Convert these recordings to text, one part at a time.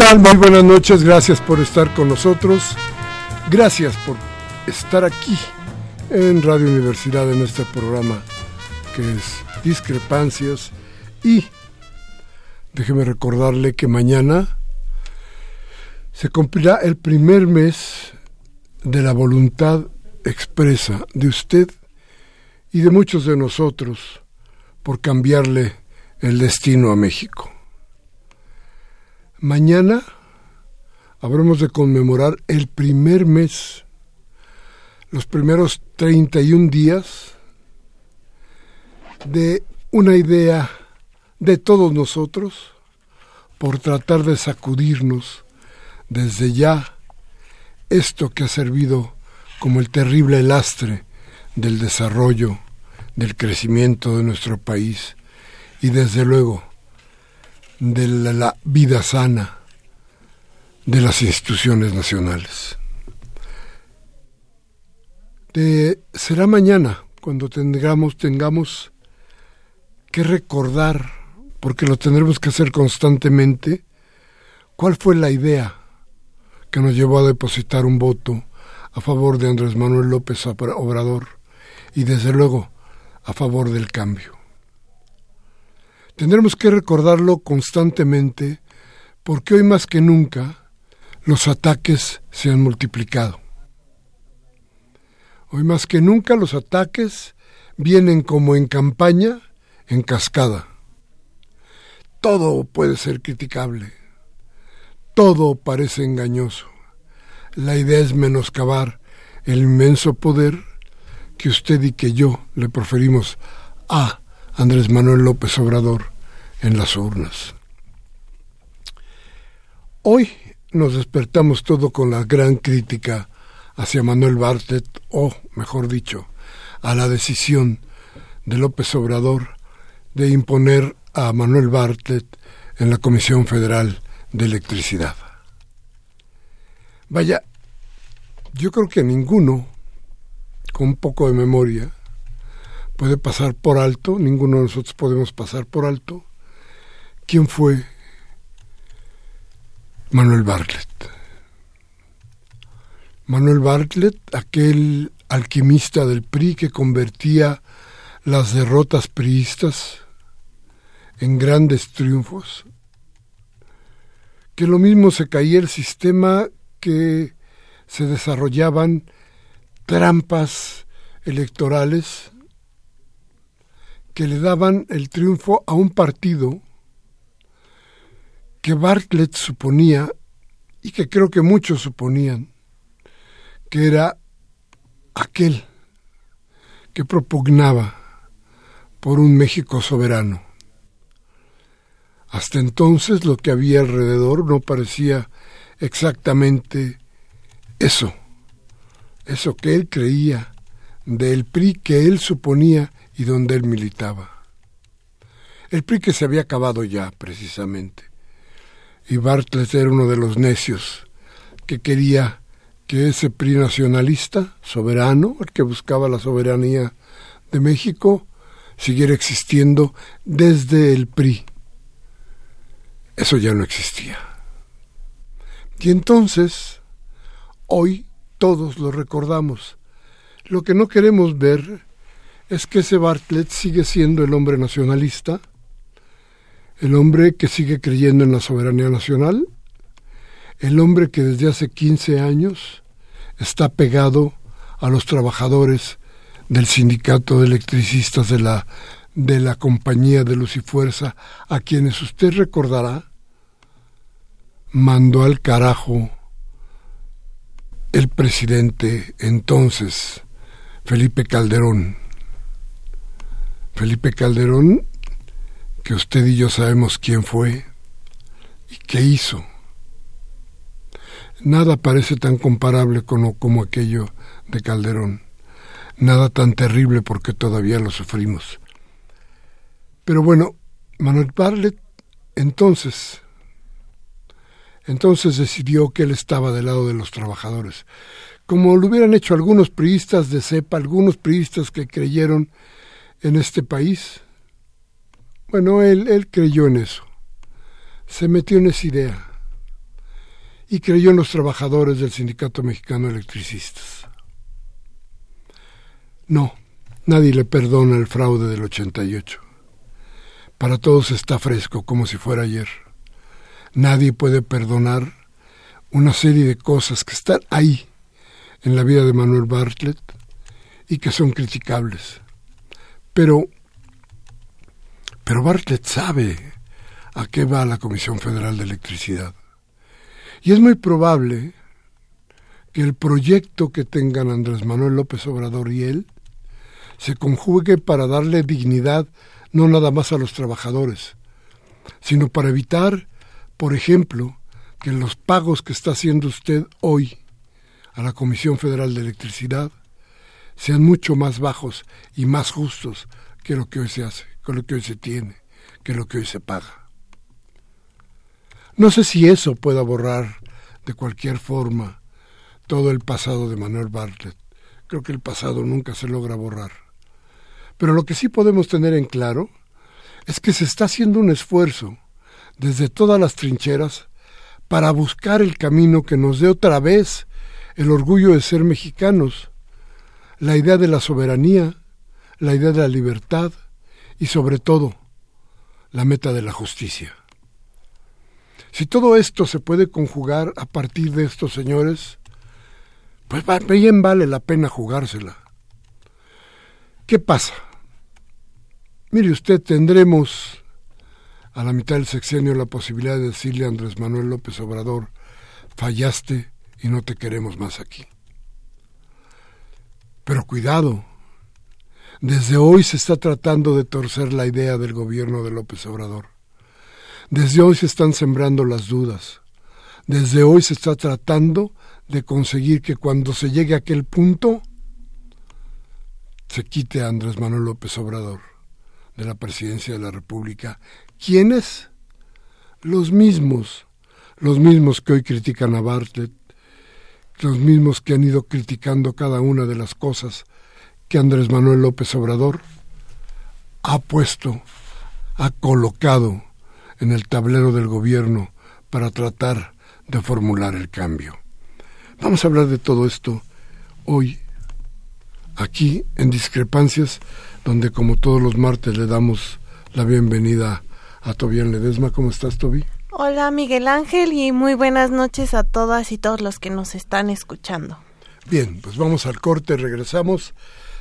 Tal? Muy buenas noches, gracias por estar con nosotros. Gracias por estar aquí en Radio Universidad en este programa que es Discrepancias. Y déjeme recordarle que mañana se cumplirá el primer mes de la voluntad expresa de usted y de muchos de nosotros por cambiarle el destino a México. Mañana habremos de conmemorar el primer mes, los primeros 31 días de una idea de todos nosotros por tratar de sacudirnos desde ya esto que ha servido como el terrible lastre del desarrollo, del crecimiento de nuestro país y desde luego de la, vida sana de las instituciones nacionales. será mañana cuando tengamos, tengamos que recordar, porque lo tendremos que hacer constantemente, cuál fue la idea que nos llevó a depositar un voto a favor de Andrés Manuel López Obrador y desde luego a favor del cambio. Tendremos que recordarlo constantemente porque hoy más que nunca los ataques se han multiplicado. Hoy más que nunca los ataques vienen como en campaña, en cascada. Todo puede ser criticable, todo parece engañoso. La idea es menoscabar el inmenso poder que usted y que yo le proferimos a Andrés Manuel López Obrador en las urnas. Hoy nos despertamos todo con la gran crítica hacia Manuel Bartlett, o mejor dicho, a la decisión de López Obrador de imponer a Manuel Bartlett en la Comisión Federal de Electricidad. Vaya, yo creo que ninguno, con un poco de memoria, puede pasar por alto, ninguno de nosotros podemos pasar por alto, quién fue Manuel Bartlett. Manuel Bartlett, aquel alquimista del PRI que convertía las derrotas priistas en grandes triunfos, que lo mismo se caía el sistema que se desarrollaban trampas electorales que le daban el triunfo a un partido que Bartlett suponía, y que creo que muchos suponían, que era aquel que propugnaba por un México soberano. Hasta entonces lo que había alrededor no parecía exactamente eso, eso que él creía del PRI que él suponía y donde él militaba. El PRI que se había acabado ya, precisamente. Y Bartlett era uno de los necios que quería que ese PRI nacionalista, soberano, el que buscaba la soberanía de México, siguiera existiendo desde el PRI. Eso ya no existía. Y entonces, hoy todos lo recordamos. Lo que no queremos ver es que ese Bartlett sigue siendo el hombre nacionalista, el hombre que sigue creyendo en la soberanía nacional, el hombre que desde hace 15 años está pegado a los trabajadores del sindicato de electricistas de la, de la compañía de luz y fuerza, a quienes usted recordará, mandó al carajo el presidente entonces, Felipe Calderón. Felipe Calderón, que usted y yo sabemos quién fue y qué hizo. Nada parece tan comparable como, como aquello de Calderón nada tan terrible porque todavía lo sufrimos. Pero bueno, Manuel Bartlett entonces, entonces decidió que él estaba del lado de los trabajadores, como lo hubieran hecho algunos priistas de cepa, algunos priistas que creyeron en este país. Bueno, él, él creyó en eso, se metió en esa idea y creyó en los trabajadores del Sindicato Mexicano de Electricistas. No, nadie le perdona el fraude del 88. Para todos está fresco, como si fuera ayer. Nadie puede perdonar una serie de cosas que están ahí en la vida de Manuel Bartlett y que son criticables. Pero, pero Bartlett sabe a qué va la Comisión Federal de Electricidad. Y es muy probable que el proyecto que tengan Andrés Manuel López Obrador y él se conjugue para darle dignidad no nada más a los trabajadores, sino para evitar, por ejemplo, que los pagos que está haciendo usted hoy a la Comisión Federal de Electricidad sean mucho más bajos y más justos que lo que hoy se hace, que lo que hoy se tiene, que lo que hoy se paga. No sé si eso pueda borrar de cualquier forma todo el pasado de Manuel Bartlett. Creo que el pasado nunca se logra borrar. Pero lo que sí podemos tener en claro es que se está haciendo un esfuerzo desde todas las trincheras para buscar el camino que nos dé otra vez el orgullo de ser mexicanos, la idea de la soberanía, la idea de la libertad y sobre todo la meta de la justicia. Si todo esto se puede conjugar a partir de estos señores, pues bien vale la pena jugársela. ¿Qué pasa? Mire usted, tendremos a la mitad del sexenio la posibilidad de decirle a Andrés Manuel López Obrador, fallaste y no te queremos más aquí. Pero cuidado, desde hoy se está tratando de torcer la idea del gobierno de López Obrador. Desde hoy se están sembrando las dudas. Desde hoy se está tratando de conseguir que cuando se llegue a aquel punto se quite a Andrés Manuel López Obrador de la presidencia de la República. ¿Quiénes? Los mismos, los mismos que hoy critican a Bartlett, los mismos que han ido criticando cada una de las cosas que Andrés Manuel López Obrador ha puesto, ha colocado en el tablero del gobierno para tratar de formular el cambio. Vamos a hablar de todo esto hoy, aquí en Discrepancias, donde como todos los martes le damos la bienvenida a Tobián Ledesma. ¿Cómo estás, Tobi? Hola, Miguel Ángel, y muy buenas noches a todas y todos los que nos están escuchando. Bien, pues vamos al corte, regresamos.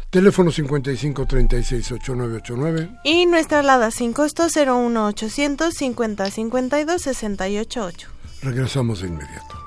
Teléfono 55368989. Y nuestra alada sin costo 01800 5052 688. Regresamos de inmediato.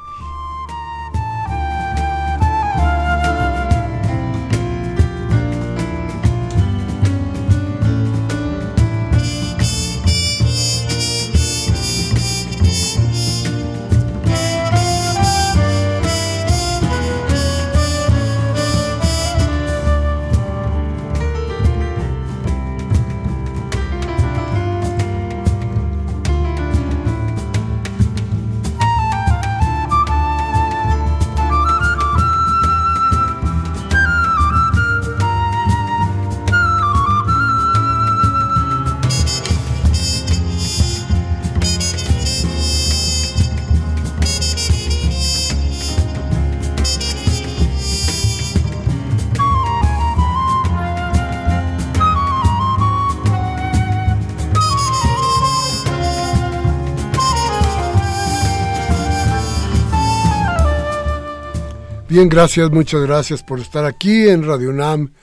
Bien, gracias, muchas gracias por estar aquí en Radio UNAM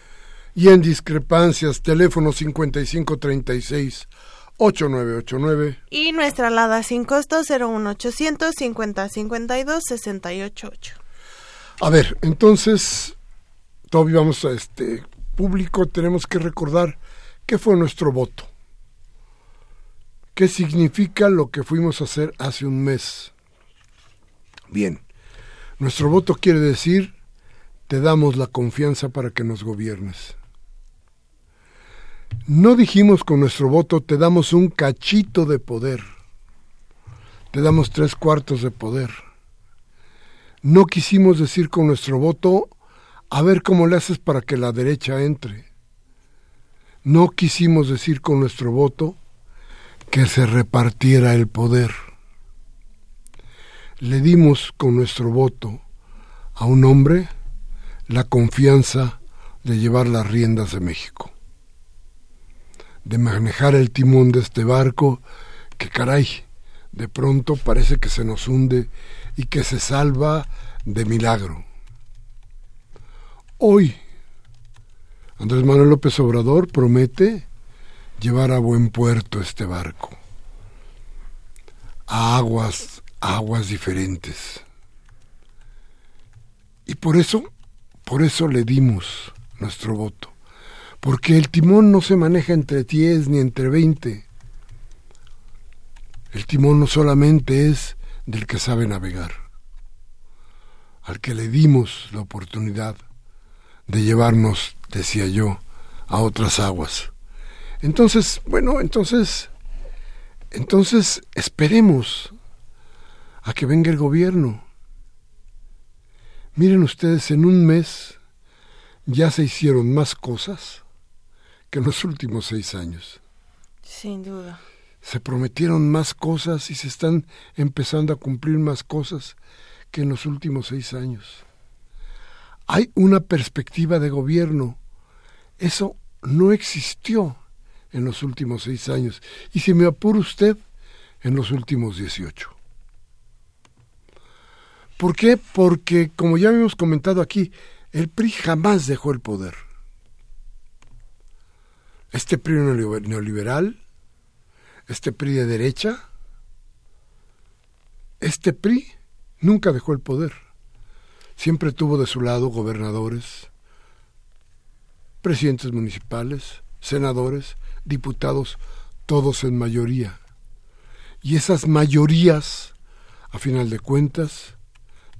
y en Discrepancias, teléfono 5536 8989 y nuestra alada sin costo 01800 5052 688. A ver, entonces, todavía vamos a este público, tenemos que recordar qué fue nuestro voto. ¿Qué significa lo que fuimos a hacer hace un mes? Bien. Nuestro voto quiere decir, te damos la confianza para que nos gobiernes. No dijimos con nuestro voto, te damos un cachito de poder, te damos tres cuartos de poder. No quisimos decir con nuestro voto, a ver cómo le haces para que la derecha entre. No quisimos decir con nuestro voto que se repartiera el poder le dimos con nuestro voto a un hombre la confianza de llevar las riendas de México, de manejar el timón de este barco que caray, de pronto parece que se nos hunde y que se salva de milagro. Hoy, Andrés Manuel López Obrador promete llevar a buen puerto este barco, a aguas aguas diferentes. Y por eso, por eso le dimos nuestro voto. Porque el timón no se maneja entre 10 ni entre 20. El timón no solamente es del que sabe navegar, al que le dimos la oportunidad de llevarnos, decía yo, a otras aguas. Entonces, bueno, entonces, entonces esperemos a que venga el gobierno. Miren ustedes, en un mes ya se hicieron más cosas que en los últimos seis años. Sin duda. Se prometieron más cosas y se están empezando a cumplir más cosas que en los últimos seis años. Hay una perspectiva de gobierno. Eso no existió en los últimos seis años. Y si me apura usted, en los últimos dieciocho. ¿Por qué? Porque, como ya habíamos comentado aquí, el PRI jamás dejó el poder. Este PRI neoliberal, este PRI de derecha, este PRI nunca dejó el poder. Siempre tuvo de su lado gobernadores, presidentes municipales, senadores, diputados, todos en mayoría. Y esas mayorías, a final de cuentas,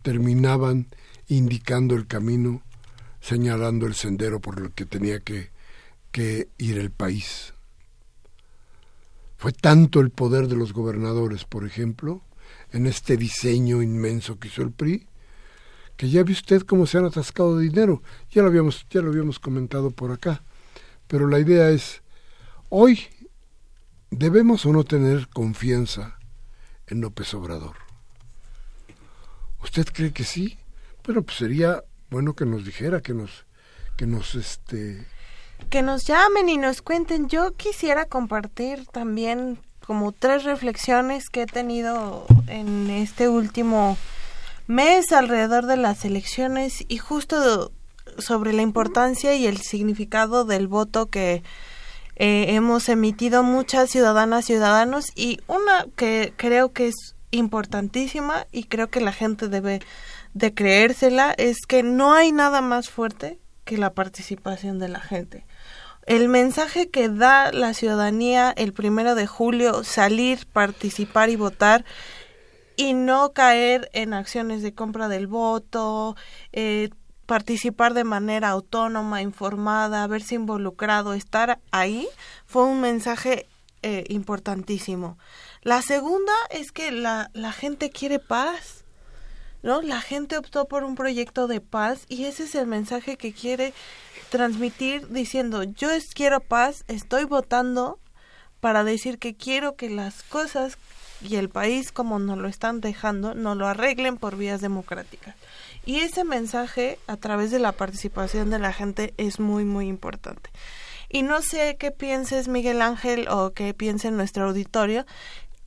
terminaban indicando el camino, señalando el sendero por el que tenía que, que ir el país. Fue tanto el poder de los gobernadores, por ejemplo, en este diseño inmenso que hizo el PRI, que ya ve usted cómo se han atascado de dinero. Ya lo habíamos, ya lo habíamos comentado por acá. Pero la idea es, hoy debemos o no tener confianza en López Obrador. ¿Usted cree que sí? Bueno, pues sería bueno que nos dijera, que nos, que nos, este... Que nos llamen y nos cuenten. Yo quisiera compartir también como tres reflexiones que he tenido en este último mes alrededor de las elecciones y justo sobre la importancia y el significado del voto que eh, hemos emitido muchas ciudadanas ciudadanos y una que creo que es importantísima y creo que la gente debe de creérsela es que no hay nada más fuerte que la participación de la gente. El mensaje que da la ciudadanía el primero de julio, salir, participar y votar, y no caer en acciones de compra del voto, eh, participar de manera autónoma, informada, haberse involucrado, estar ahí, fue un mensaje eh, importantísimo. La segunda es que la, la gente quiere paz, ¿no? La gente optó por un proyecto de paz y ese es el mensaje que quiere transmitir diciendo yo quiero paz, estoy votando para decir que quiero que las cosas y el país como nos lo están dejando, nos lo arreglen por vías democráticas. Y ese mensaje a través de la participación de la gente es muy, muy importante. Y no sé qué pienses, Miguel Ángel, o qué piense nuestro auditorio,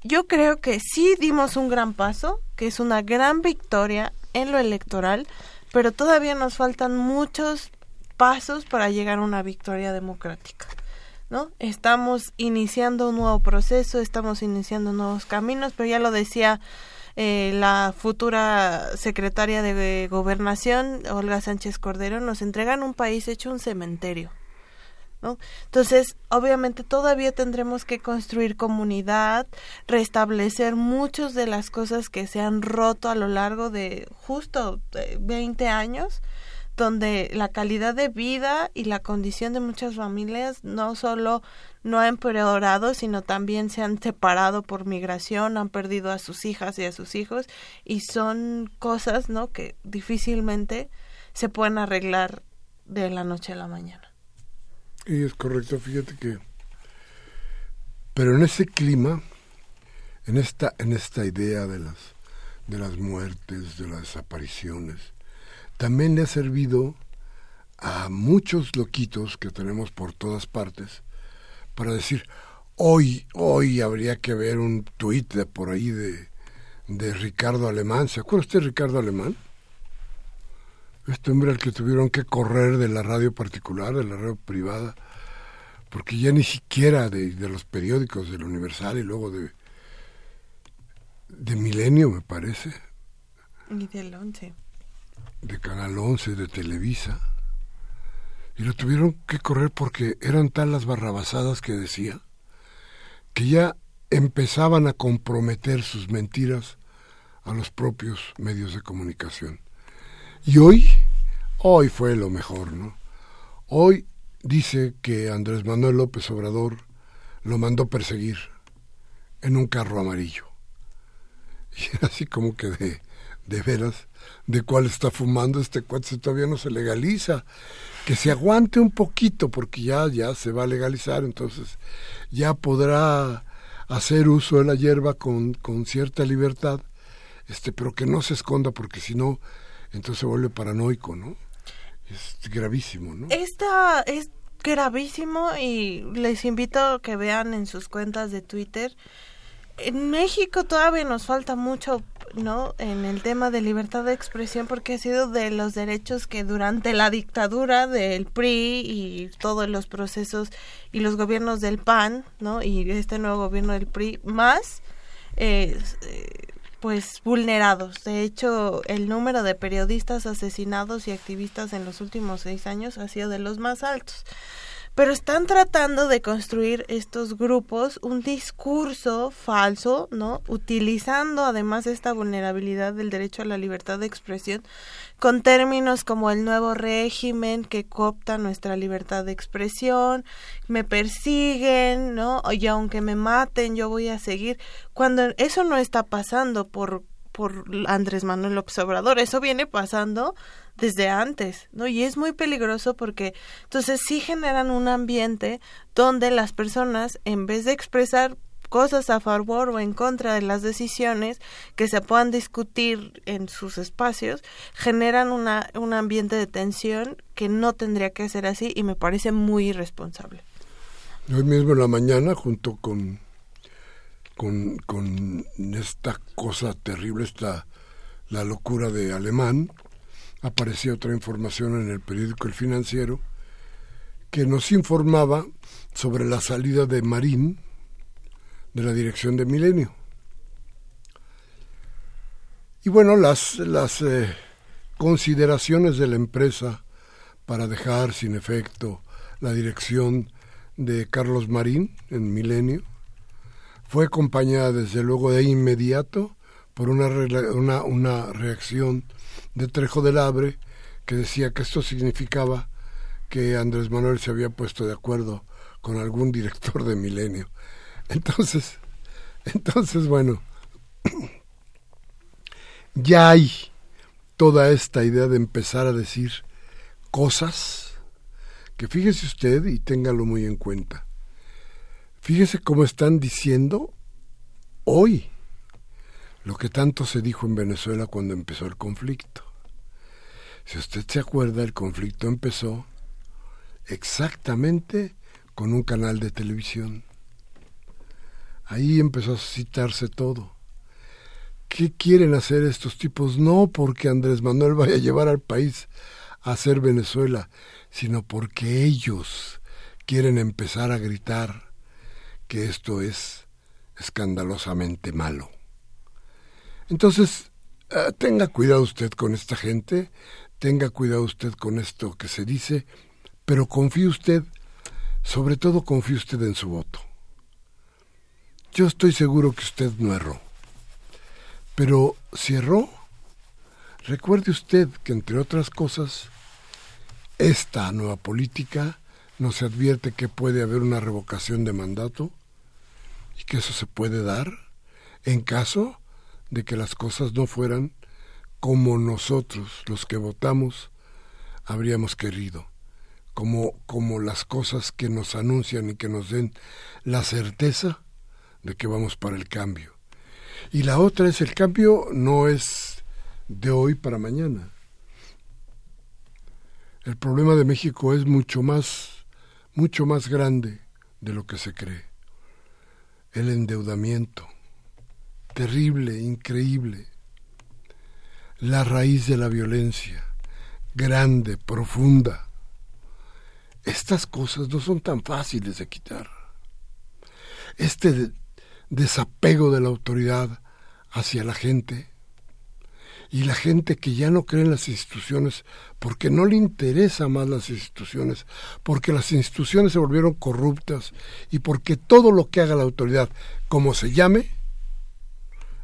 yo creo que sí dimos un gran paso, que es una gran victoria en lo electoral, pero todavía nos faltan muchos pasos para llegar a una victoria democrática. ¿No? Estamos iniciando un nuevo proceso, estamos iniciando nuevos caminos, pero ya lo decía eh, la futura secretaria de Gobernación, Olga Sánchez Cordero, nos entregan un país hecho un cementerio. Entonces, obviamente todavía tendremos que construir comunidad, restablecer muchas de las cosas que se han roto a lo largo de justo 20 años, donde la calidad de vida y la condición de muchas familias no solo no ha empeorado, sino también se han separado por migración, han perdido a sus hijas y a sus hijos y son cosas, ¿no? que difícilmente se pueden arreglar de la noche a la mañana. Y es correcto, fíjate que... Pero en ese clima, en esta, en esta idea de las, de las muertes, de las desapariciones, también le ha servido a muchos loquitos que tenemos por todas partes para decir, hoy, hoy habría que ver un tuit de por ahí de, de Ricardo Alemán. ¿Se acuerda usted de Ricardo Alemán? Este hombre al que tuvieron que correr de la radio particular, de la radio privada, porque ya ni siquiera de, los periódicos del Universal y luego de, de Milenio, me parece. Y del 11. De Canal 11, de Televisa. Y lo tuvieron que correr porque eran tal las barrabasadas que decía que ya empezaban a comprometer sus mentiras a los propios medios de comunicación. Y hoy, hoy fue lo mejor, ¿no? Hoy dice que Andrés Manuel López Obrador lo mandó perseguir en un carro amarillo. Y así como que de, de veras, de cuál está fumando este cuate todavía no se legaliza. Que se aguante un poquito porque ya, ya se va a legalizar, entonces ya podrá hacer uso de la hierba con, con cierta libertad, este, pero que no se esconda porque si no entonces se vuelve paranoico, ¿no? Es gravísimo, ¿no? Esta es gravísimo y les invito a que vean en sus cuentas de Twitter. En México todavía nos falta mucho, ¿no? En el tema de libertad de expresión porque ha sido de los derechos que durante la dictadura del PRI y todos los procesos y los gobiernos del PAN, ¿no? Y este nuevo gobierno del PRI más eh, pues vulnerados. De hecho, el número de periodistas asesinados y activistas en los últimos seis años ha sido de los más altos. Pero están tratando de construir estos grupos un discurso falso, ¿no? Utilizando además esta vulnerabilidad del derecho a la libertad de expresión con términos como el nuevo régimen que coopta nuestra libertad de expresión, me persiguen, ¿no? Y aunque me maten, yo voy a seguir. Cuando eso no está pasando por por Andrés Manuel López Obrador, eso viene pasando desde antes, ¿no? Y es muy peligroso porque entonces sí generan un ambiente donde las personas, en vez de expresar cosas a favor o en contra de las decisiones que se puedan discutir en sus espacios generan una, un ambiente de tensión que no tendría que ser así y me parece muy irresponsable. Hoy mismo en la mañana, junto con, con, con esta cosa terrible, esta la locura de Alemán, apareció otra información en el periódico El Financiero que nos informaba sobre la salida de Marín de la dirección de Milenio. Y bueno, las, las eh, consideraciones de la empresa para dejar sin efecto la dirección de Carlos Marín en Milenio fue acompañada desde luego de inmediato por una, una, una reacción de Trejo del Abre que decía que esto significaba que Andrés Manuel se había puesto de acuerdo con algún director de Milenio. Entonces, entonces bueno, ya hay toda esta idea de empezar a decir cosas que fíjese usted y téngalo muy en cuenta. Fíjese cómo están diciendo hoy lo que tanto se dijo en Venezuela cuando empezó el conflicto. Si usted se acuerda, el conflicto empezó exactamente con un canal de televisión. Ahí empezó a citarse todo. ¿Qué quieren hacer estos tipos? No porque Andrés Manuel vaya a llevar al país a ser Venezuela, sino porque ellos quieren empezar a gritar que esto es escandalosamente malo. Entonces, eh, tenga cuidado usted con esta gente, tenga cuidado usted con esto que se dice, pero confíe usted, sobre todo confíe usted en su voto. Yo estoy seguro que usted no erró. Pero si erró, recuerde usted que entre otras cosas, esta nueva política nos advierte que puede haber una revocación de mandato y que eso se puede dar en caso de que las cosas no fueran como nosotros, los que votamos, habríamos querido como, como las cosas que nos anuncian y que nos den la certeza de que vamos para el cambio. Y la otra es el cambio no es de hoy para mañana. El problema de México es mucho más, mucho más grande de lo que se cree. El endeudamiento, terrible, increíble. La raíz de la violencia, grande, profunda estas cosas no son tan fáciles de quitar. Este desapego de la autoridad hacia la gente y la gente que ya no cree en las instituciones porque no le interesa más las instituciones, porque las instituciones se volvieron corruptas y porque todo lo que haga la autoridad, como se llame,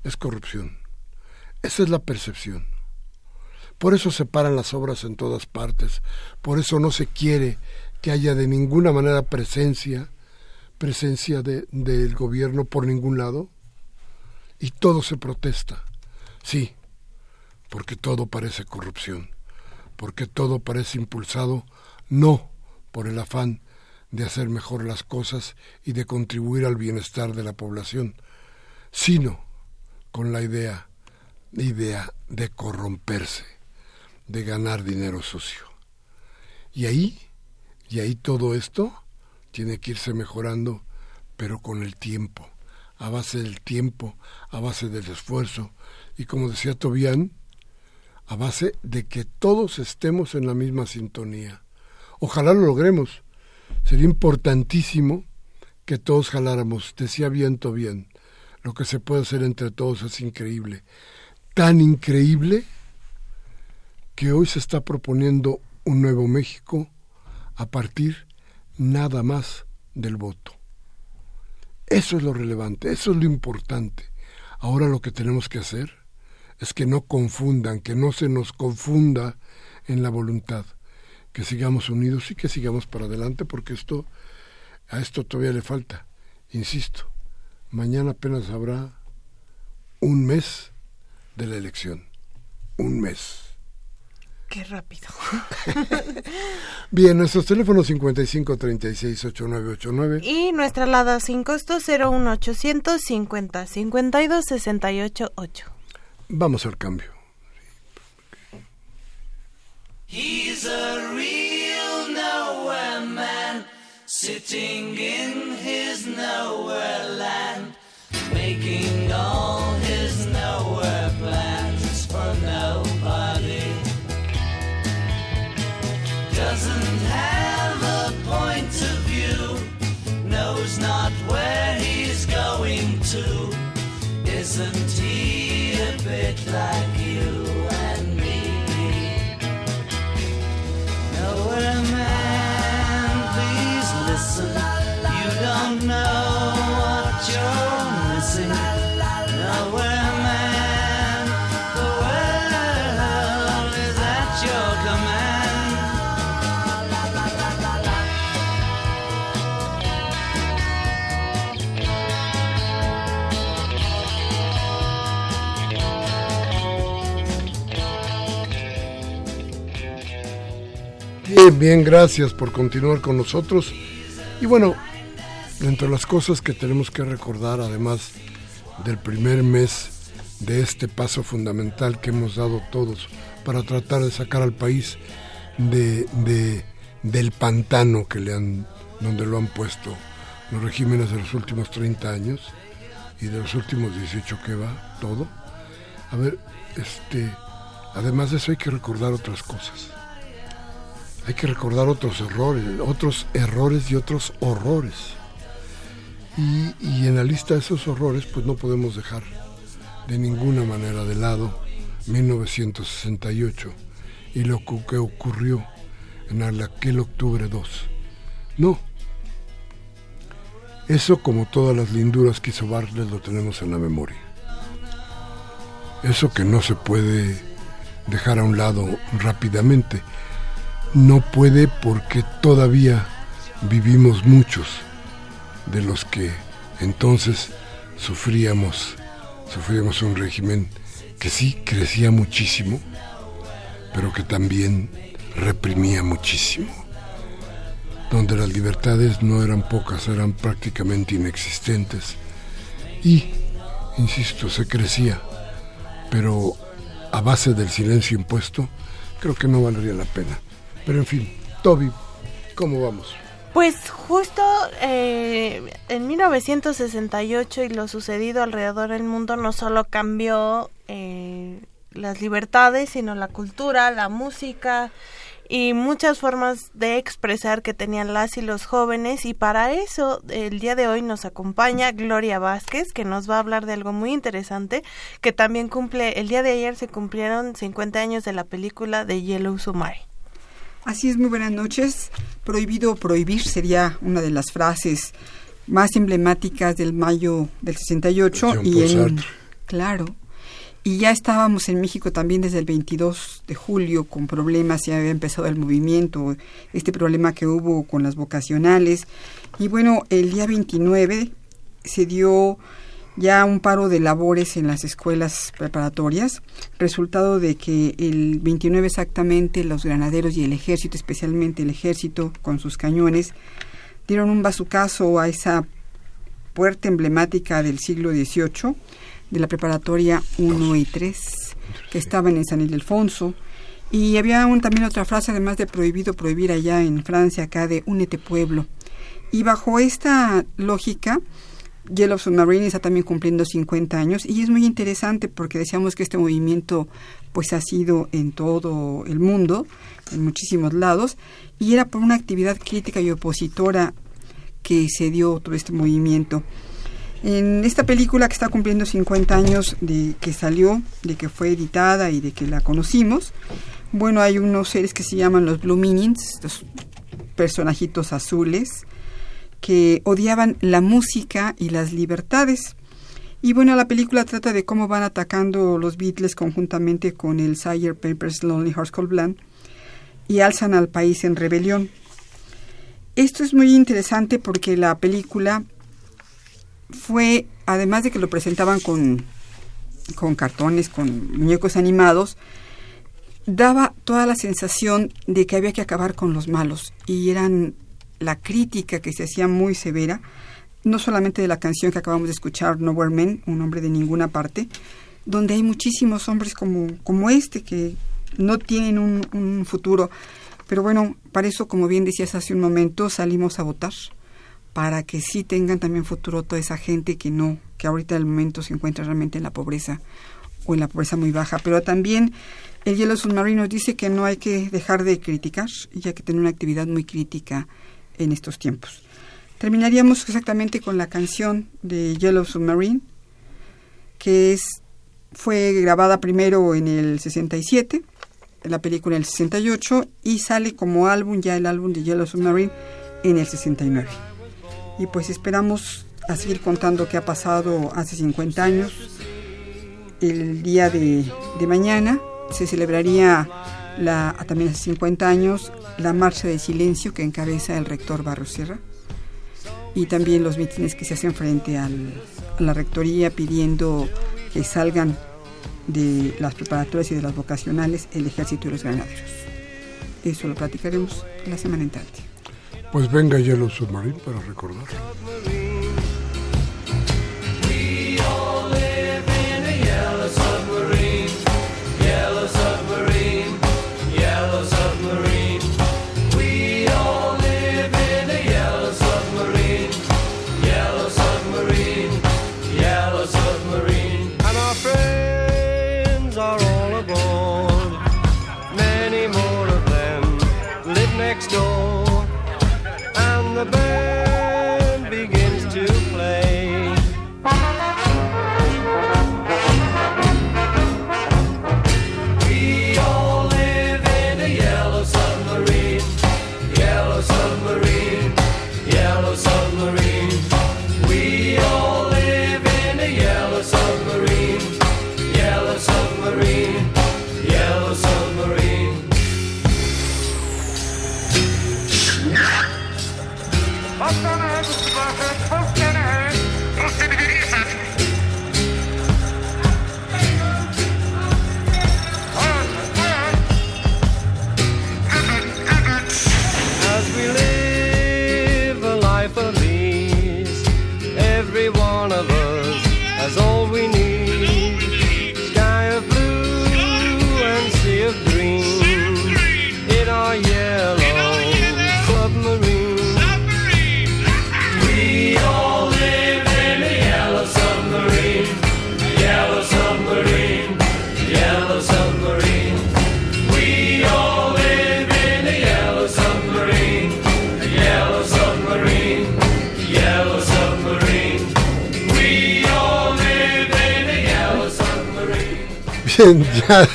es corrupción. Esa es la percepción. Por eso se paran las obras en todas partes, por eso no se quiere que haya de ninguna manera presencia, presencia de, del gobierno por ningún lado, y todo se protesta. Sí, porque todo parece corrupción, porque todo parece impulsado no por el afán de hacer mejor las cosas y de contribuir al bienestar de la población, sino con la idea, idea de corromperse, de ganar dinero sucio. Y ahí y ahí todo esto tiene que irse mejorando, pero con el tiempo, a base del tiempo, a base del esfuerzo. Y como decía Tobián, a base de que todos estemos en la misma sintonía. Ojalá lo logremos. Sería importantísimo que todos jaláramos. Decía bien Tobián, lo que se puede hacer entre todos es increíble. Tan increíble que hoy se está proponiendo un nuevo México a partir nada más del voto. Eso es lo relevante, eso es lo importante. Ahora lo que tenemos que hacer es que no confundan, que no se nos confunda en la voluntad, que sigamos unidos y que sigamos para adelante, porque esto, a esto todavía le falta. Insisto, mañana apenas habrá un mes de la elección, un mes. Qué rápido. Bien, nuestros teléfonos 55 36 8989 y nuestra alada sin costo 01800 50 52 68 8. Vamos al cambio. He's a real nowhere man, sitting in his nowhere land, Isn't he a bit like Bien, gracias por continuar con nosotros. Y bueno, entre las cosas que tenemos que recordar, además del primer mes de este paso fundamental que hemos dado todos para tratar de sacar al país de, de- del pantano que le han, donde lo han puesto los regímenes de los últimos 30 años y de los últimos 18 que va, todo. A ver, este, además de eso hay que recordar otras cosas hay que recordar otros errores, otros errores y otros horrores. Y, en la lista de esos horrores, pues no podemos dejar de ninguna manera de lado 1968 y lo que ocurrió en el- aquel octubre 2. No. Eso, como todas las linduras que hizo Bartlett, lo tenemos en la memoria. Eso que no se puede dejar a un lado rápidamente no puede porque todavía vivimos muchos de los que entonces sufríamos, sufríamos un régimen que sí crecía muchísimo, pero que también reprimía muchísimo, donde las libertades no eran pocas, eran prácticamente inexistentes. Y, insisto, se crecía, pero a base del silencio impuesto, creo que no valdría la pena. Pero en fin, Toby, ¿cómo vamos? Pues justo eh, en 1968 y lo sucedido alrededor del mundo no solo cambió eh, las libertades, sino la cultura, la música y muchas formas de expresar que tenían las y los jóvenes y para eso el día de hoy nos acompaña Gloria Vázquez que nos va a hablar de algo muy interesante que también cumple el día de ayer se cumplieron 50 años de la película de Yellow Submarine. Así es, muy buenas noches. Prohibido prohibir sería una de las frases más emblemáticas del mayo del 68 Jean y en claro. Y ya estábamos en México también desde el 22 de julio con problemas, ya había empezado el movimiento, este problema que hubo con las vocacionales. Y bueno, el día 29 se dio ya un paro de labores en las escuelas preparatorias, resultado de que el 29 exactamente los granaderos y el ejército, especialmente el ejército con sus cañones, dieron un bazucazo a esa puerta emblemática del siglo XVIII de la preparatoria 1 y 3 que estaban en San Ildefonso. Y había un, también otra frase además de prohibido prohibir allá en Francia acá de únete pueblo y bajo esta lógica Yellow Submarine está también cumpliendo 50 años y es muy interesante porque decíamos que este movimiento pues ha sido en todo el mundo, en muchísimos lados, y era por una actividad crítica y opositora que se dio todo este movimiento. En esta película que está cumpliendo 50 años de que salió, de que fue editada y de que la conocimos, bueno, hay unos seres que se llaman los Blue Minions, los personajitos azules, que odiaban la música y las libertades. Y bueno, la película trata de cómo van atacando los Beatles conjuntamente con el Sire Papers Lonely Hearts Cold Bland y alzan al país en rebelión. Esto es muy interesante porque la película fue, además de que lo presentaban con, con cartones, con muñecos animados, daba toda la sensación de que había que acabar con los malos y eran la crítica que se hacía muy severa, no solamente de la canción que acabamos de escuchar, Nowhere Men, un hombre de ninguna parte, donde hay muchísimos hombres como, como este que no tienen un, un futuro. Pero bueno, para eso, como bien decías hace un momento, salimos a votar para que sí tengan también futuro toda esa gente que no, que ahorita el momento se encuentra realmente en la pobreza o en la pobreza muy baja. Pero también el Yellow Submarine nos dice que no hay que dejar de criticar y hay que tener una actividad muy crítica en estos tiempos. Terminaríamos exactamente con la canción de Yellow Submarine, que es, fue grabada primero en el 67, en la película en el 68, y sale como álbum, ya el álbum de Yellow Submarine, en el 69. Y pues esperamos a seguir contando qué ha pasado hace 50 años. El día de, de mañana se celebraría la, también hace 50 años la marcha de silencio que encabeza el rector Barros Sierra y también los mítines que se hacen frente al, a la rectoría pidiendo que salgan de las preparatorias y de las vocacionales el ejército y los granaderos. Eso lo platicaremos la semana entrante. Pues venga Yellow Submarine para recordar.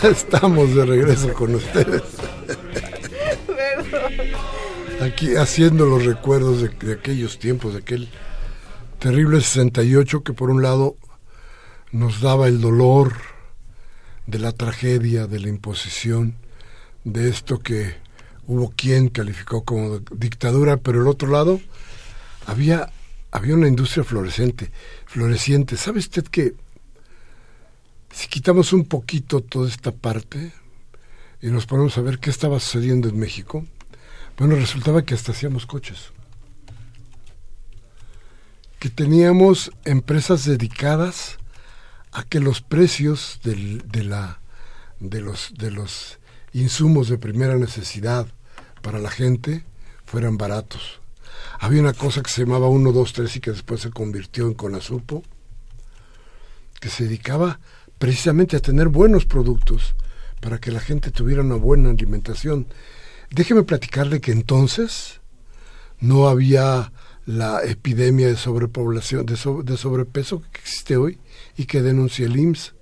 Ya estamos de regreso con ustedes. Aquí haciendo los recuerdos de, de aquellos tiempos, de aquel terrible 68 que por un lado nos daba el dolor de la tragedia, de la imposición, de esto que hubo quien calificó como dictadura, pero el otro lado había, había una industria florescente, floreciente. ¿Sabe usted que si quitamos un poquito toda esta parte y nos ponemos a ver qué estaba sucediendo en México, bueno, resultaba que hasta hacíamos coches. Que teníamos empresas dedicadas a que los precios de, la, de, los, de los insumos de primera necesidad para la gente fueran baratos. Había una cosa que se llamaba 1, 2, 3 y que después se convirtió en Conasupo, que se dedicaba precisamente a tener buenos productos para que la gente tuviera una buena alimentación. Déjeme platicarle que entonces no había la epidemia de sobrepoblación, de, so- de sobrepeso que existe hoy y que denuncia el IMSS.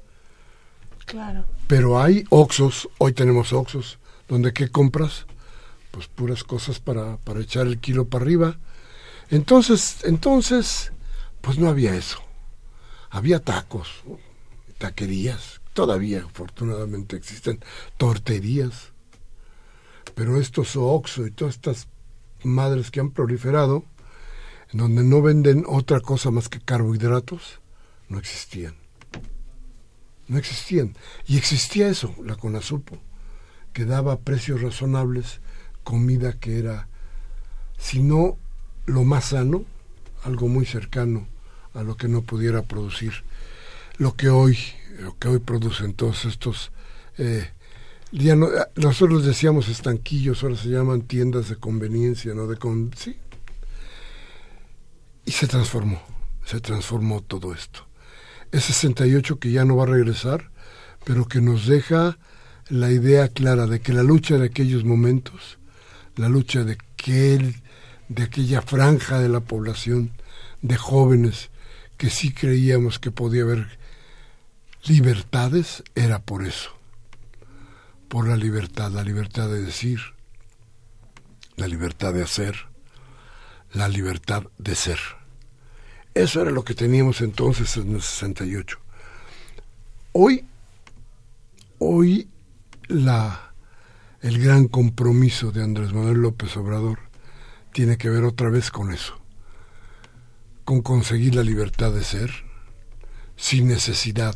Claro. Pero hay Oxos, hoy tenemos Oxos, donde ¿qué compras? Pues puras cosas para, para echar el kilo para arriba. Entonces, entonces, pues no había eso. Había tacos, taquerías, todavía afortunadamente existen torterías. Pero estos Oxo y todas estas madres que han proliferado, en donde no venden otra cosa más que carbohidratos, no existían. No existían. Y existía eso, la Conasupo. que daba precios razonables, comida que era, si no lo más sano, algo muy cercano a lo que no pudiera producir lo que hoy lo que hoy producen todos estos eh, ya no, nosotros decíamos estanquillos ahora se llaman tiendas de conveniencia no de con sí. Y se transformó se transformó todo esto. Es 68 que ya no va a regresar pero que nos deja la idea clara de que la lucha de aquellos momentos la lucha de aquel de aquella franja de la población de jóvenes que sí creíamos que podía haber libertades era por eso, por la libertad, la libertad de decir, la libertad de hacer, la libertad de ser. Eso era lo que teníamos entonces en el 68. Hoy, hoy la, el gran compromiso de Andrés Manuel López Obrador tiene que ver otra vez con eso, con conseguir la libertad de ser sin necesidad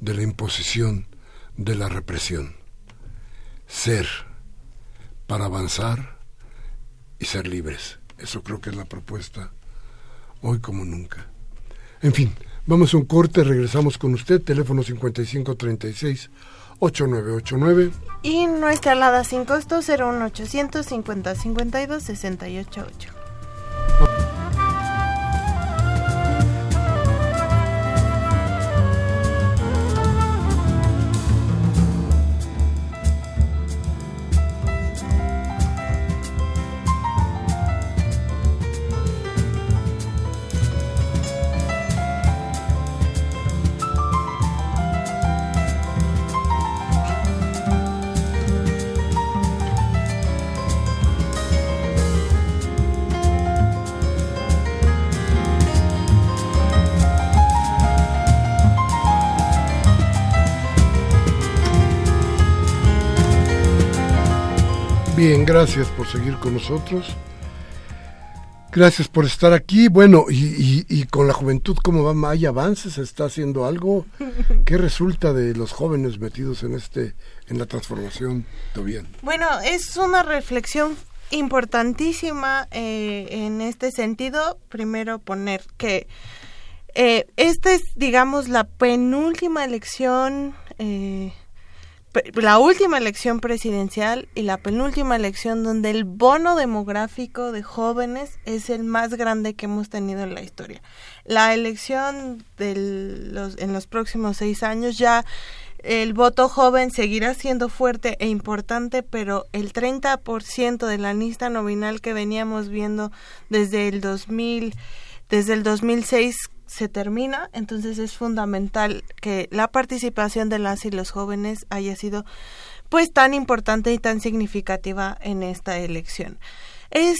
de la imposición de la represión. Ser para avanzar y ser libres. Eso creo que es la propuesta hoy como nunca. En fin, vamos a un corte, regresamos con usted, teléfono 5536 8989 y nuestra alada sin costo 01800 50 52 688. Bien, gracias por seguir con nosotros. Gracias por estar aquí. Bueno, y, con la juventud, ¿cómo va? ¿Hay avances? ¿Está haciendo algo? ¿Qué resulta de los jóvenes metidos en este, en la transformación? ¿Todo bien? Bueno, es una reflexión importantísima eh, en este sentido. Primero poner que eh, esta es, digamos, la penúltima elección eh, la última elección presidencial y la penúltima elección donde el bono demográfico de jóvenes es el más grande que hemos tenido en la historia. La elección los, en los próximos seis años ya el voto joven seguirá siendo fuerte e importante, pero el 30% de la lista nominal que veníamos viendo desde el 2000 desde el 2006 se termina, entonces es fundamental que la participación de las y los jóvenes haya sido pues tan importante y tan significativa en esta elección. Es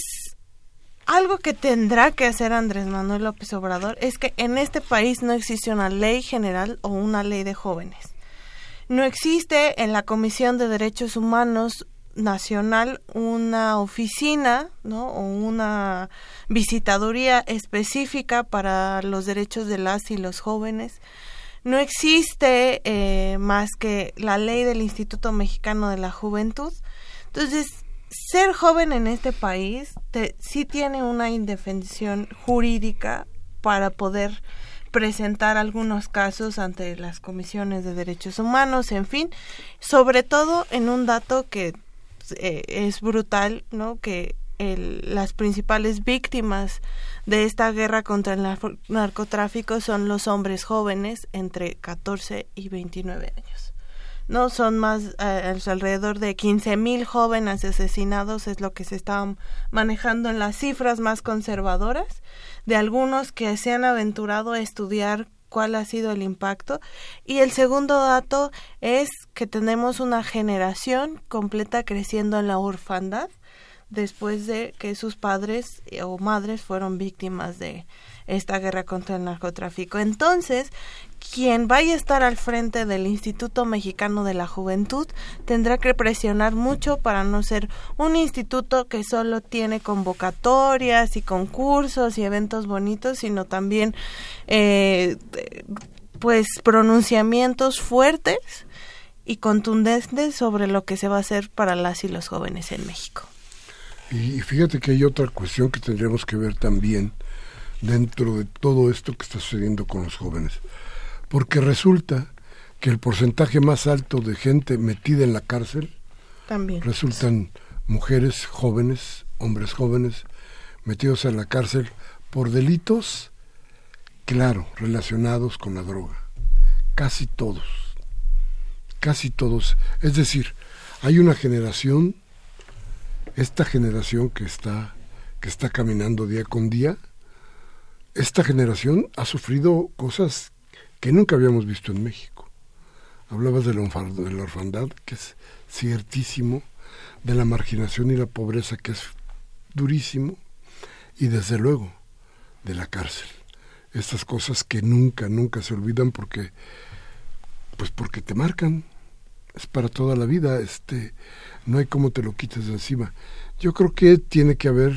algo que tendrá que hacer Andrés Manuel López Obrador es que en este país no existe una ley general o una ley de jóvenes. No existe en la Comisión de Derechos Humanos nacional una oficina ¿no? o una visitaduría específica para los derechos de las y los jóvenes. No existe eh, más que la ley del Instituto Mexicano de la Juventud. Entonces, ser joven en este país sí tiene una indefensión jurídica para poder presentar algunos casos ante las comisiones de derechos humanos, en fin, sobre todo en un dato que eh, es brutal, ¿no? Que las principales víctimas de esta guerra contra el narcotráfico son los hombres jóvenes entre 14 y 29 años. No son más eh, alrededor de 15 mil jóvenes asesinados es lo que se está manejando en las cifras más conservadoras de algunos que se han aventurado a estudiar cuál ha sido el impacto. Y el segundo dato es que tenemos una generación completa creciendo en la orfandad después de que sus padres o madres fueron víctimas de esta guerra contra el narcotráfico. Entonces, quien vaya a estar al frente del Instituto Mexicano de la Juventud tendrá que presionar mucho para no ser un instituto que solo tiene convocatorias y concursos y eventos bonitos, sino también eh, pues pronunciamientos fuertes y contundente sobre lo que se va a hacer para las y los jóvenes en México. Y fíjate que hay otra cuestión que tendríamos que ver también dentro de todo esto que está sucediendo con los jóvenes. Porque resulta que el porcentaje más alto de gente metida en la cárcel También. resultan mujeres jóvenes, hombres jóvenes, metidos en la cárcel por delitos, claro, relacionados con la droga. Casi todos. Casi todos. Es decir, hay una generación, esta generación que está, que está caminando día con día, esta generación ha sufrido cosas que nunca habíamos visto en México. Hablabas de la, orfandad, que es ciertísimo, de la marginación y la pobreza, que es durísimo, y desde luego de la cárcel. Estas cosas que nunca, nunca se olvidan porque, pues porque te marcan, es para toda la vida, este, no hay cómo te lo quites de encima. Yo creo que tiene que haber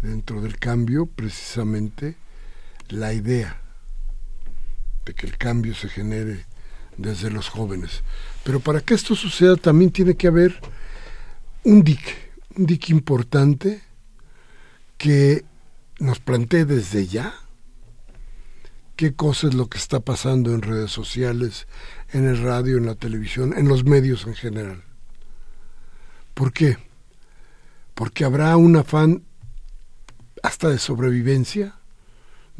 dentro del cambio precisamente la idea de que el cambio se genere desde los jóvenes. Pero para que esto suceda también tiene que haber un dique, un dique importante que nos plantee desde ya qué cosa es lo que está pasando en redes sociales, en el radio, en la televisión, en los medios en general. ¿Por qué? Porque habrá un afán hasta de sobrevivencia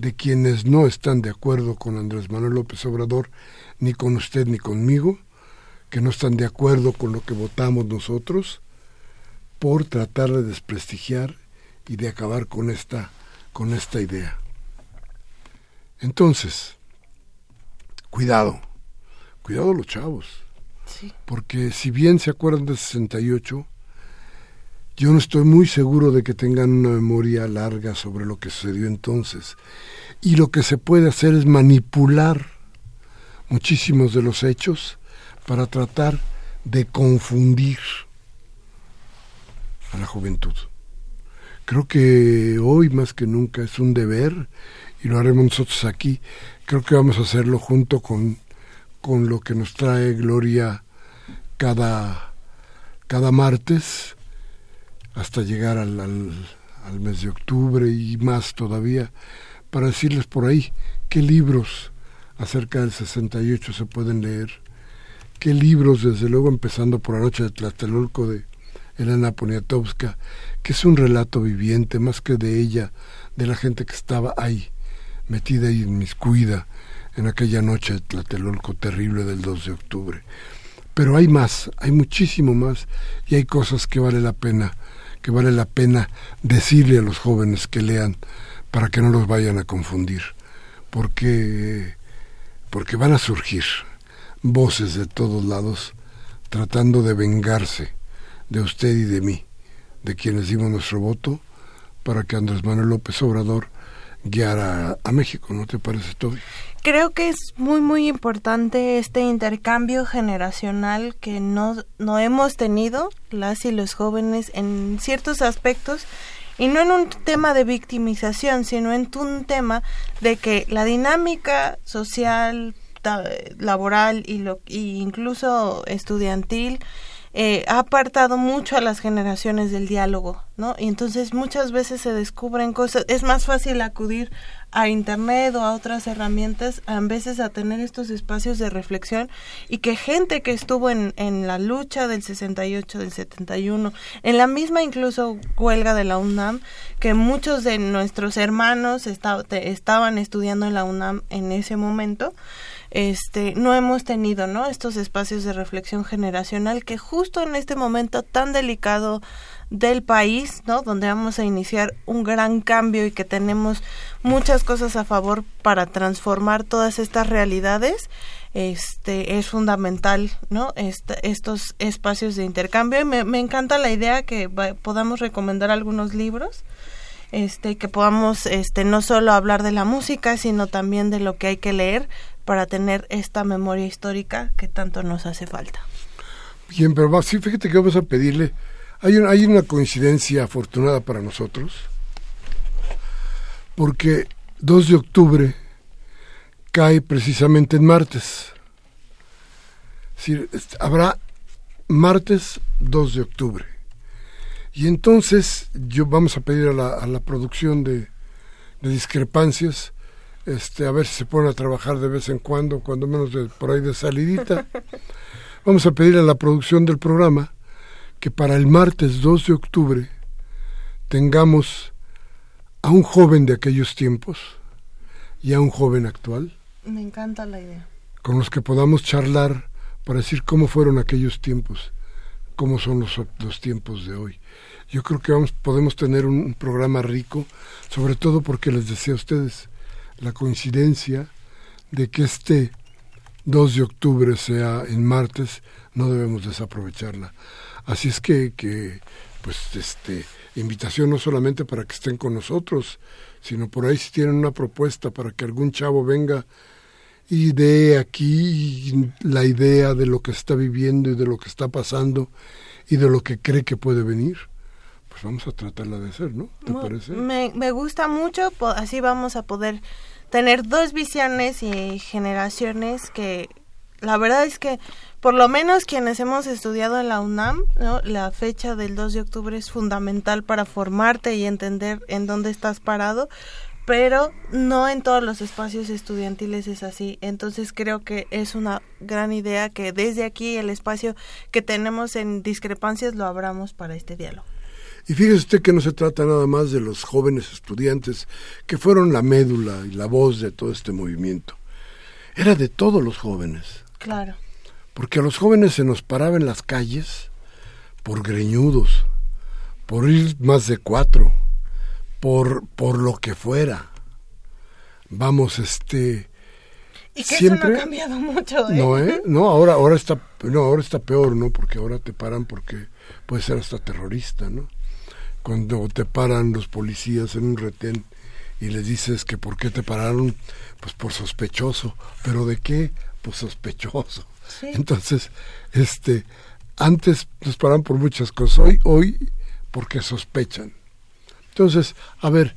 de quienes no están de acuerdo con Andrés Manuel López Obrador, ni con usted ni conmigo, que no están de acuerdo con lo que votamos nosotros, por tratar de desprestigiar y de acabar con esta, con esta idea. Entonces, cuidado, cuidado los chavos, Sí. porque si bien se acuerdan de 68, yo no estoy muy seguro de que tengan una memoria larga sobre lo que sucedió entonces. Y lo que se puede hacer es manipular muchísimos de los hechos para tratar de confundir a la juventud. Creo que hoy más que nunca es un deber y lo haremos nosotros aquí. Creo que vamos a hacerlo junto con, con lo que nos trae Gloria cada, cada martes hasta llegar al, al, mes de octubre y más todavía para decirles por ahí qué libros acerca del 68 se pueden leer, qué libros, desde luego empezando por La Noche de Tlatelolco de Elena Poniatowska, que es un relato viviente, más que de ella, de la gente que estaba ahí, metida y inmiscuida en aquella noche de Tlatelolco terrible del 2 de octubre. Pero hay más, hay muchísimo más, y hay cosas que vale la pena, que vale la pena decirle a los jóvenes que lean para que no los vayan a confundir, porque porque van a surgir voces de todos lados tratando de vengarse de usted y de mí, de quienes dimos nuestro voto para que Andrés Manuel López Obrador guiara a, México, ¿no te parece, Toby? Creo que es muy muy importante este intercambio generacional que no, no hemos tenido las y los jóvenes en ciertos aspectos y no en un tema de victimización, sino en un tema de que la dinámica social, laboral y, lo, y incluso estudiantil eh, ha apartado mucho a las generaciones del diálogo, ¿no? Y entonces muchas veces se descubren cosas, es más fácil acudir a internet o a otras herramientas, a veces a tener estos espacios de reflexión y que gente que estuvo en, en la lucha del 68, del 71, en la misma incluso huelga de la UNAM, que muchos de nuestros hermanos estaban estudiando en la UNAM en ese momento, este no hemos tenido no estos espacios de reflexión generacional que justo en este momento tan delicado del país no donde vamos a iniciar un gran cambio y que tenemos muchas cosas a favor para transformar todas estas realidades este es fundamental no estos espacios de intercambio. Y me, me encanta la idea que podamos recomendar algunos libros este que podamos este no solo hablar de la música sino también de lo que hay que leer para tener esta memoria histórica que tanto nos hace falta. Bien, pero va, sí, fíjate que vamos a pedirle, hay, un- hay una coincidencia afortunada para nosotros, porque 2 de octubre cae precisamente en martes. habrá martes 2 de octubre. Y entonces yo vamos a pedir a la, a la producción de, de discrepancias, este, a ver si se ponen a trabajar de vez en cuando, cuando menos de, por ahí de salidita. Vamos a pedir a la producción del programa que para el martes 2 de octubre tengamos a un joven de aquellos tiempos y a un joven actual, Me encanta la idea. con los que podamos charlar para decir cómo fueron aquellos tiempos, cómo son los, los tiempos de hoy. Yo creo que vamos, podemos tener un, programa rico, sobre todo porque les decía a ustedes la coincidencia de que este 2 de octubre sea en martes, no debemos desaprovecharla. Así es que, que pues este invitación no solamente para que estén con nosotros, sino por ahí si tienen una propuesta para que algún chavo venga y dé aquí la idea de lo que está viviendo y de lo que está pasando y de lo que cree que puede venir, pues vamos a tratarla de hacer, ¿no? ¿Te Mu- parece? Me, me gusta mucho, así vamos a poder tener dos visiones y generaciones que la verdad es que por lo menos quienes hemos estudiado en la UNAM, ¿no? la fecha del 2 de octubre es fundamental para formarte y entender en dónde estás parado, pero no en todos los espacios estudiantiles es así. Entonces creo que es una gran idea que desde aquí el espacio que tenemos en discrepancias lo abramos para este diálogo. Y fíjese usted que no se trata nada más de los jóvenes estudiantes que fueron la médula y la voz de todo este movimiento. Era de todos los jóvenes, Claro. porque a los jóvenes se nos paraba en las calles por greñudos, por ir más de cuatro, por, por lo que fuera. Vamos, este... Y que eso Siempre- no ha cambiado mucho, ¿eh? No, ¿eh? No, ahora, ahora, está, no, ahora está peor, ¿no? Porque ahora te paran porque puede ser hasta terrorista, ¿no? Cuando te paran los policías en un retén y les dices que por qué te pararon, pues por sospechoso. ¿Pero de qué? Pues sospechoso. Sí. Entonces, este, antes nos paraban por muchas cosas, hoy, hoy porque sospechan. Entonces, a ver,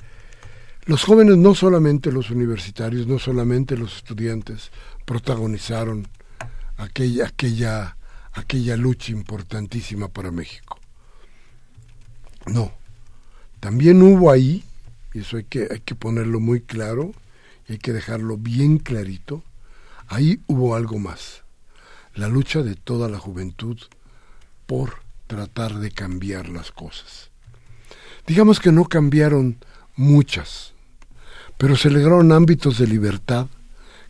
los jóvenes, no solamente los universitarios, no solamente los estudiantes, protagonizaron aquella, aquella, aquella lucha importantísima para México. No, también hubo ahí, y eso hay que, hay que ponerlo muy claro, y hay que dejarlo bien clarito, ahí hubo algo más, la lucha de toda la juventud por tratar de cambiar las cosas. Digamos que no cambiaron muchas, pero se lograron ámbitos de libertad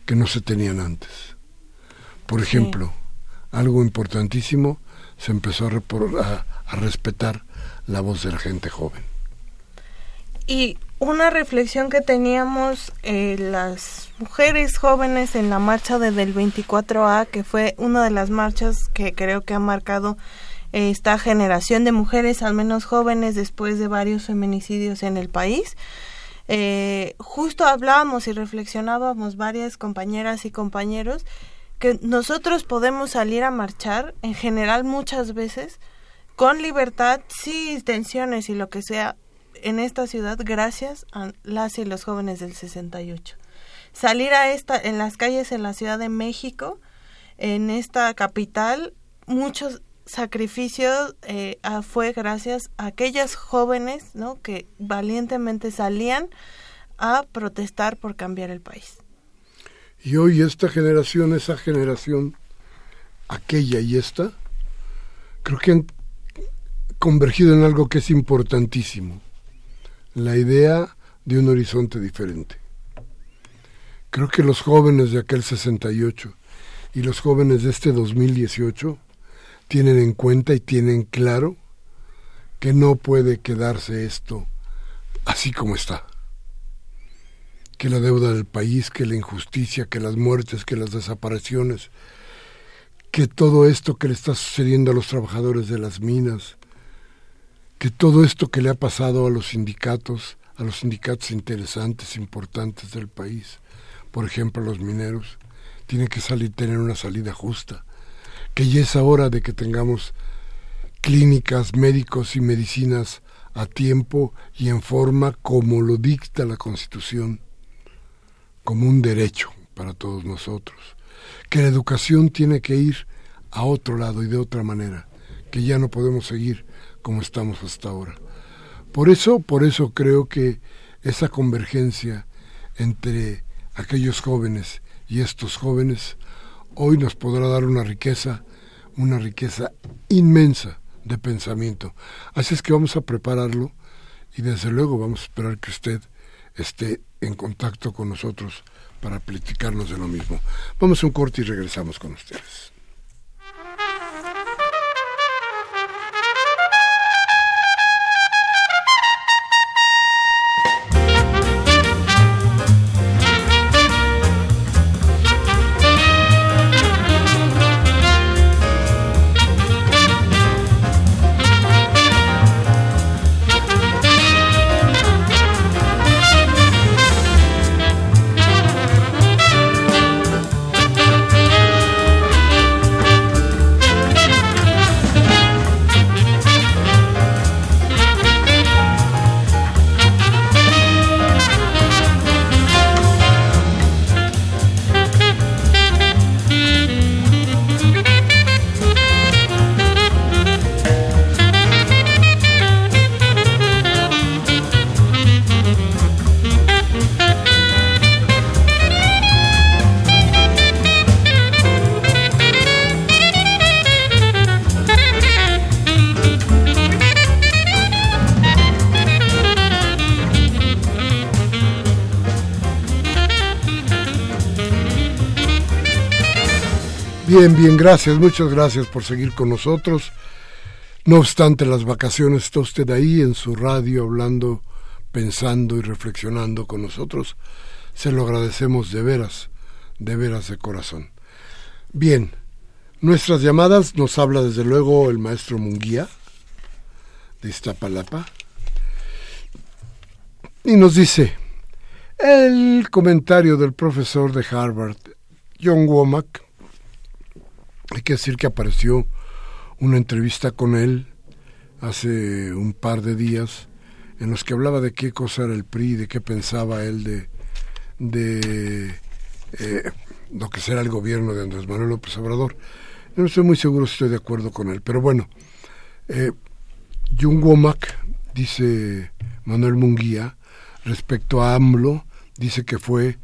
que no se tenían antes. Por ejemplo, algo importantísimo, se empezó a, repor- a- a respetar la voz de la gente joven. Y una reflexión que teníamos eh, las mujeres jóvenes en la marcha de del 24A, que fue una de las marchas que creo que ha marcado eh, esta generación de mujeres, al menos jóvenes, después de varios feminicidios en el país. Eh, justo hablábamos y reflexionábamos varias compañeras y compañeros que nosotros podemos salir a marchar en general muchas veces con libertad, sin tensiones y lo que sea en esta ciudad gracias a las y los jóvenes del 68. Salir a esta en las calles en la Ciudad de México, en esta capital, muchos sacrificios eh, fue gracias a aquellas jóvenes, ¿no? que valientemente salían a protestar por cambiar el país. Y hoy esta generación, esa generación, aquella y esta, creo que han convergido en algo que es importantísimo, la idea de un horizonte diferente. Creo que los jóvenes de aquel 68 y los jóvenes de este 2018 tienen en cuenta y tienen claro que no puede quedarse esto así como está que la deuda del país, que la injusticia, que las muertes, que las desapariciones, que todo esto que le está sucediendo a los trabajadores de las minas, que todo esto que le ha pasado a los sindicatos, a los sindicatos interesantes, importantes del país, por ejemplo los mineros, tiene que salir, tener una salida justa, que ya es hora de que tengamos clínicas, médicos y medicinas a tiempo y en forma como lo dicta la Constitución como un derecho para todos nosotros, que la educación tiene que ir a otro lado y de otra manera, que ya no podemos seguir como estamos hasta ahora. Por eso, por eso creo que esa convergencia entre aquellos jóvenes y estos jóvenes hoy nos podrá dar una riqueza, una riqueza inmensa de pensamiento. Así es que vamos a prepararlo y desde luego vamos a esperar que usted esté en contacto con nosotros para platicarnos de lo mismo. Vamos a un corte y regresamos con ustedes. Bien, bien, gracias, muchas gracias por seguir con nosotros. No obstante las vacaciones, está usted ahí en su radio hablando, pensando y reflexionando con nosotros. Se lo agradecemos de veras, de veras de corazón. Bien, nuestras llamadas nos habla desde luego el maestro Munguía de Iztapalapa y nos dice el comentario del profesor de Harvard, John Womack, hay que decir que apareció una entrevista con él hace un par de días en los que hablaba de qué cosa era el PRI, de qué pensaba él de, de eh, lo que será el gobierno de Andrés Manuel López Obrador. no estoy muy seguro si estoy de acuerdo con él, pero bueno, eh, Jung Womack, dice Manuel Munguía, respecto a AMLO, dice que fue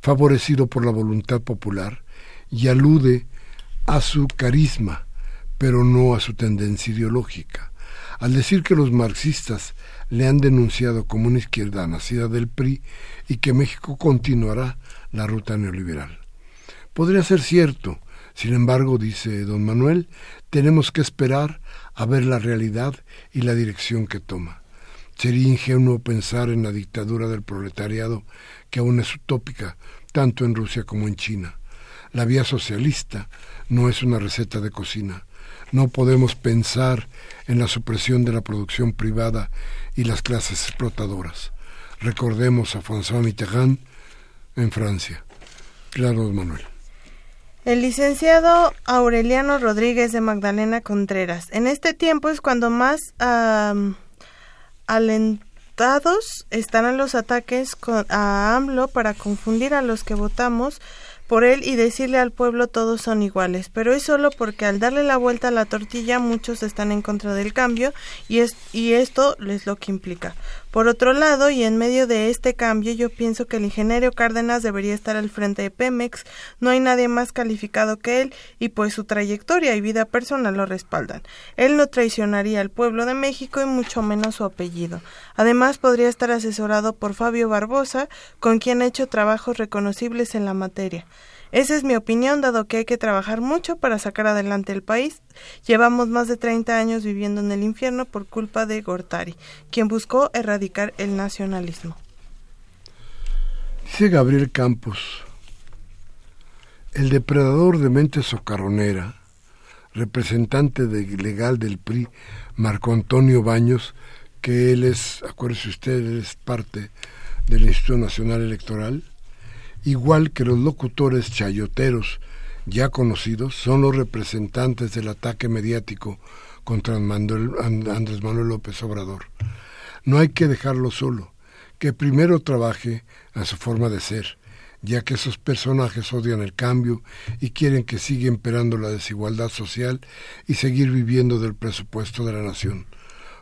favorecido por la voluntad popular y alude a su carisma, pero no a su tendencia ideológica. Al decir que los marxistas le han denunciado como una izquierda nacida del PRI y que México continuará la ruta neoliberal. Podría ser cierto, sin embargo, dice don Manuel, tenemos que esperar a ver la realidad y la dirección que toma. Sería ingenuo pensar en la dictadura del proletariado, que aún es utópica, tanto en Rusia como en China. La vía socialista no es una receta de cocina. No podemos pensar en la supresión de la producción privada y las clases explotadoras. Recordemos a François Mitterrand en Francia. Claro, Manuel. El licenciado Aureliano Rodríguez de Magdalena Contreras. En este tiempo es cuando más alentados estarán los ataques a AMLO para confundir a los que votamos por él y decirle al pueblo todos son iguales, pero es solo porque al darle la vuelta a la tortilla muchos están en contra del cambio y, es, y esto es lo que implica. Por otro lado, y en medio de este cambio, yo pienso que el ingeniero Cárdenas debería estar al frente de Pemex, no hay nadie más calificado que él y pues su trayectoria y vida personal lo respaldan. Él no traicionaría al pueblo de México y mucho menos su apellido. Además, podría estar asesorado por Fabio Barbosa, con quien ha hecho trabajos reconocibles en la materia. Esa es mi opinión, dado que hay que trabajar mucho para sacar adelante el país. Llevamos más de 30 años viviendo en el infierno por culpa de Gortari, quien buscó erradicar el nacionalismo. Dice Gabriel Campos, el depredador de mente socarronera, representante legal del PRI, Marco Antonio Baños, que él es, acuérdese usted, es parte del Instituto Nacional Electoral, igual que los locutores chayoteros ya conocidos, son los representantes del ataque mediático contra Andrés Manuel López Obrador. No hay que dejarlo solo, que primero trabaje a su forma de ser, ya que esos personajes odian el cambio y quieren que siga imperando la desigualdad social y seguir viviendo del presupuesto de la nación.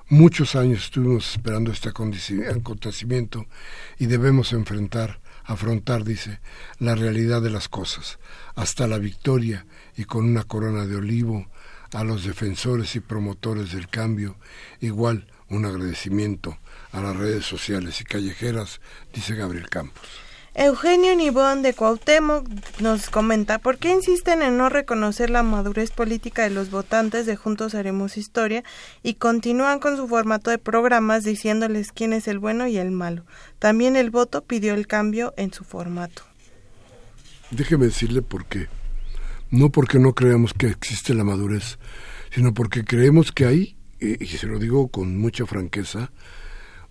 Muchos años estuvimos esperando este acontecimiento y debemos enfrentar, afrontar, dice, la realidad de las cosas, hasta la victoria y con una corona de olivo a los defensores y promotores del cambio, igual un agradecimiento a las redes sociales y callejeras, dice Gabriel Campos. Eugenio Nibón de Cuauhtémoc nos comenta por qué insisten en no reconocer la madurez política de los votantes de Juntos Haremos Historia y continúan con su formato de programas diciéndoles quién es el bueno y el malo. También el voto pidió el cambio en su formato. Déjeme decirle por qué. No porque no creamos que existe la madurez, sino porque creemos que hay, y se lo digo con mucha franqueza,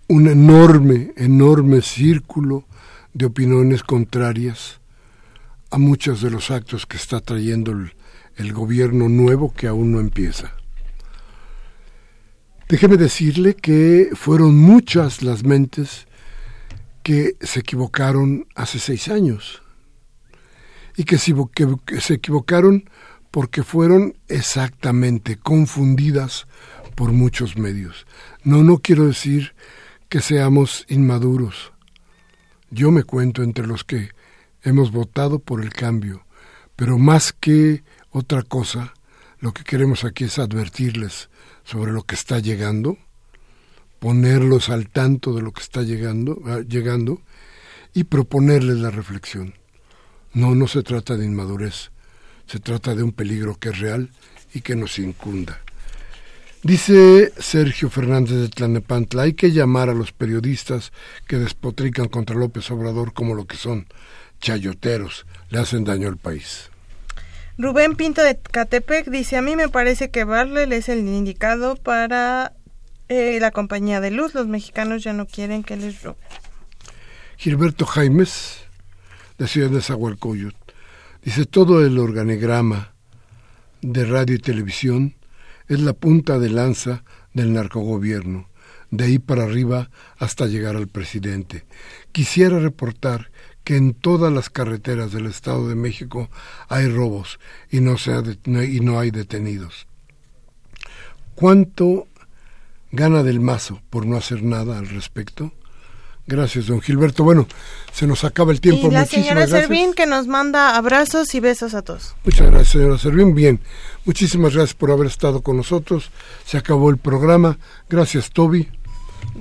un enorme, enorme círculo de opiniones contrarias a muchos de los actos que está trayendo el, gobierno nuevo que aún no empieza. Déjeme decirle que fueron muchas las mentes que se equivocaron hace seis años y que se, equivocaron porque fueron exactamente confundidas por muchos medios. No, no quiero decir que seamos inmaduros, yo me cuento entre los que hemos votado por el cambio, pero más que otra cosa, lo que queremos aquí es advertirles sobre lo que está llegando, ponerlos al tanto de lo que está llegando, ah, llegando y proponerles la reflexión. No, no se trata de inmadurez, se trata de un peligro que es real y que nos incunda. Dice Sergio Fernández de Tlanepantla, hay que llamar a los periodistas que despotrican contra López Obrador como lo que son, chayoteros, le hacen daño al país. Rubén Pinto de Catepec dice, a mí me parece que Barlel es el indicado para eh, la compañía de luz, los mexicanos ya no quieren que les robe. Gilberto Jaimes, de Ciudad de Zahualcoyot, dice, todo el organigrama de radio y televisión es la punta de lanza del narcogobierno, de ahí para arriba hasta llegar al presidente. Quisiera reportar que en todas las carreteras del Estado de México hay robos y no, y no hay detenidos. ¿Cuánto gana del mazo por no hacer nada al respecto? Gracias, don Gilberto. Bueno, se nos acaba el tiempo. Y la señora Servín que nos manda abrazos y besos a todos. Muchas gracias, señora Servín. Bien, muchísimas gracias por haber estado con nosotros. Se acabó el programa. Gracias, Toby.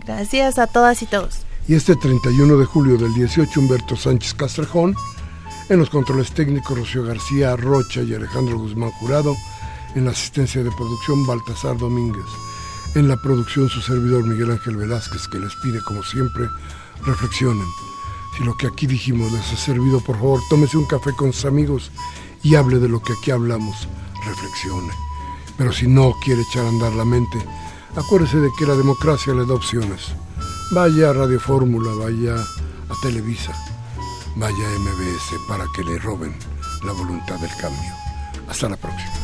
Gracias a todas y todos. Y este 31 de julio del 18, Humberto Sánchez Castrejón. En los controles técnicos, Rocío García Rocha y Alejandro Guzmán Jurado. En la asistencia de producción, Baltasar Domínguez. En la producción su servidor Miguel Ángel Velázquez, que les pide como siempre, reflexionen. Si lo que aquí dijimos les ha servido, por favor, tómese un café con sus amigos y hable de lo que aquí hablamos, reflexione. Pero si no quiere echar a andar la mente, acuérdese de que la democracia le da opciones. Vaya a Radio Fórmula, vaya a Televisa, vaya a MBS para que le roben la voluntad del cambio. Hasta la próxima.